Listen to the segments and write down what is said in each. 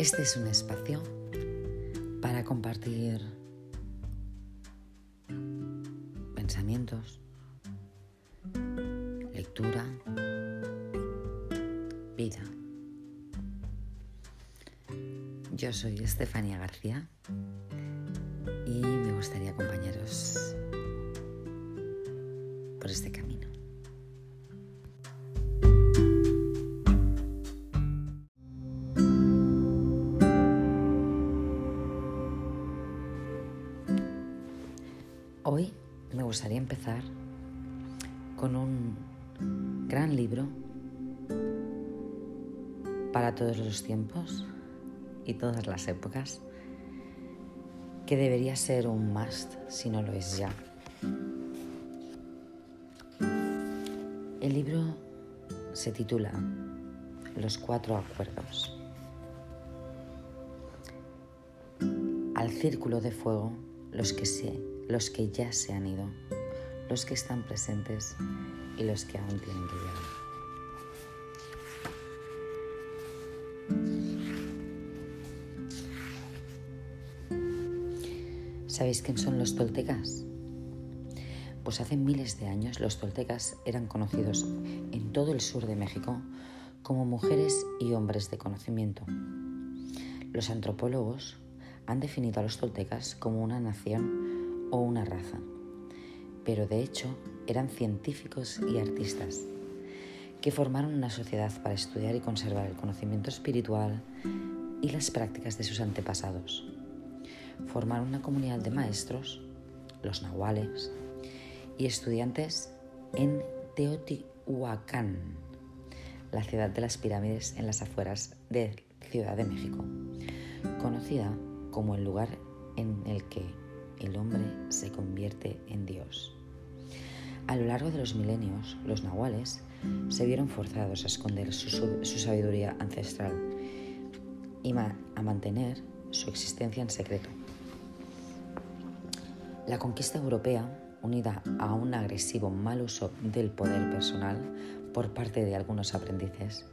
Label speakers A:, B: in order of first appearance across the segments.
A: Este es un espacio para compartir pensamientos, lectura, vida. Yo soy Estefania García y me gustaría acompañaros por este camino. Gustaría empezar con un gran libro para todos los tiempos y todas las épocas, que debería ser un must si no lo es ya. El libro se titula Los cuatro acuerdos. Al círculo de fuego, los que sé los que ya se han ido, los que están presentes y los que aún tienen que llegar. ¿Sabéis quién son los toltecas? Pues hace miles de años los toltecas eran conocidos en todo el sur de México como mujeres y hombres de conocimiento. Los antropólogos han definido a los toltecas como una nación o una raza, pero de hecho eran científicos y artistas que formaron una sociedad para estudiar y conservar el conocimiento espiritual y las prácticas de sus antepasados. Formaron una comunidad de maestros, los nahuales, y estudiantes en Teotihuacán, la ciudad de las pirámides en las afueras de Ciudad de México, conocida como el lugar en el que el hombre se convierte en Dios. A lo largo de los milenios, los nahuales se vieron forzados a esconder su, sabiduría ancestral y a mantener su existencia en secreto. La conquista europea, unida a un agresivo mal uso del poder personal por parte de algunos aprendices,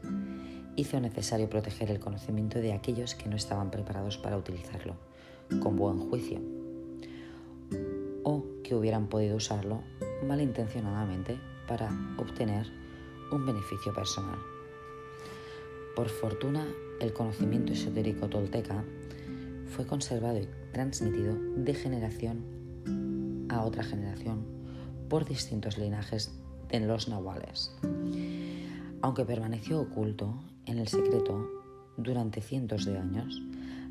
A: hizo necesario proteger el conocimiento de aquellos que no estaban preparados para utilizarlo, con buen juicio que hubieran podido usarlo malintencionadamente para obtener un beneficio personal. Por fortuna, el conocimiento esotérico tolteca fue conservado y transmitido de generación a otra generación por distintos linajes de los nahuales. Aunque permaneció oculto en el secreto durante cientos de años,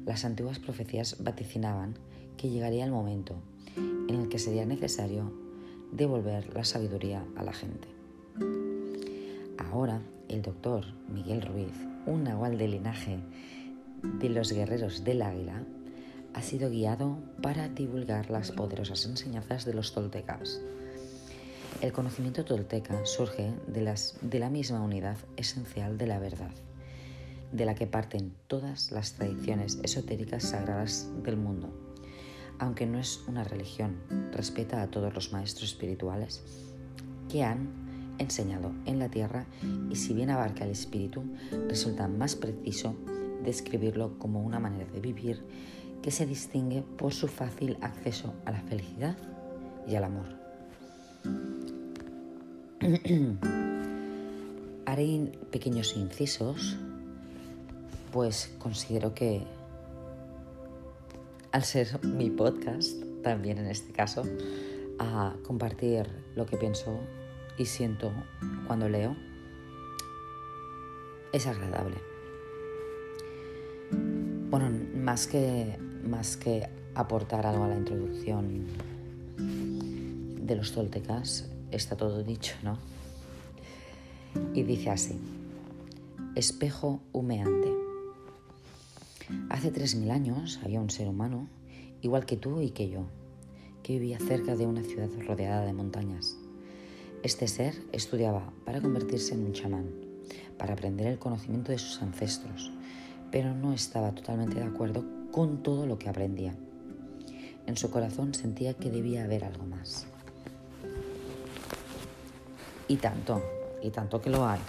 A: las antiguas profecías vaticinaban que llegaría el momento en el que sería necesario devolver la sabiduría a la gente. Ahora, el doctor Miguel Ruiz, un nahual de linaje de los guerreros del águila, ha sido guiado para divulgar las poderosas enseñanzas de los toltecas. El conocimiento tolteca surge de, la misma unidad esencial de la verdad, de la que parten todas las tradiciones esotéricas sagradas del mundo aunque no es una religión, respeta a todos los maestros espirituales que han enseñado en la tierra y si bien abarca el espíritu, resulta más preciso describirlo como una manera de vivir que se distingue por su fácil acceso a la felicidad y al amor. Haré pequeños incisos, pues considero que al ser mi podcast, también en este caso, a compartir lo que pienso y siento cuando leo, es agradable. Bueno, más que, más que aportar algo a la introducción de los toltecas, está todo dicho, ¿no? Y dice así, espejo humeante. Hace 3.000 años había un ser humano, igual que tú y que yo, que vivía cerca de una ciudad rodeada de montañas. Este ser estudiaba para convertirse en un chamán, para aprender el conocimiento de sus ancestros, pero no estaba totalmente de acuerdo con todo lo que aprendía. En su corazón sentía que debía haber algo más. Y tanto, y tanto que lo hay.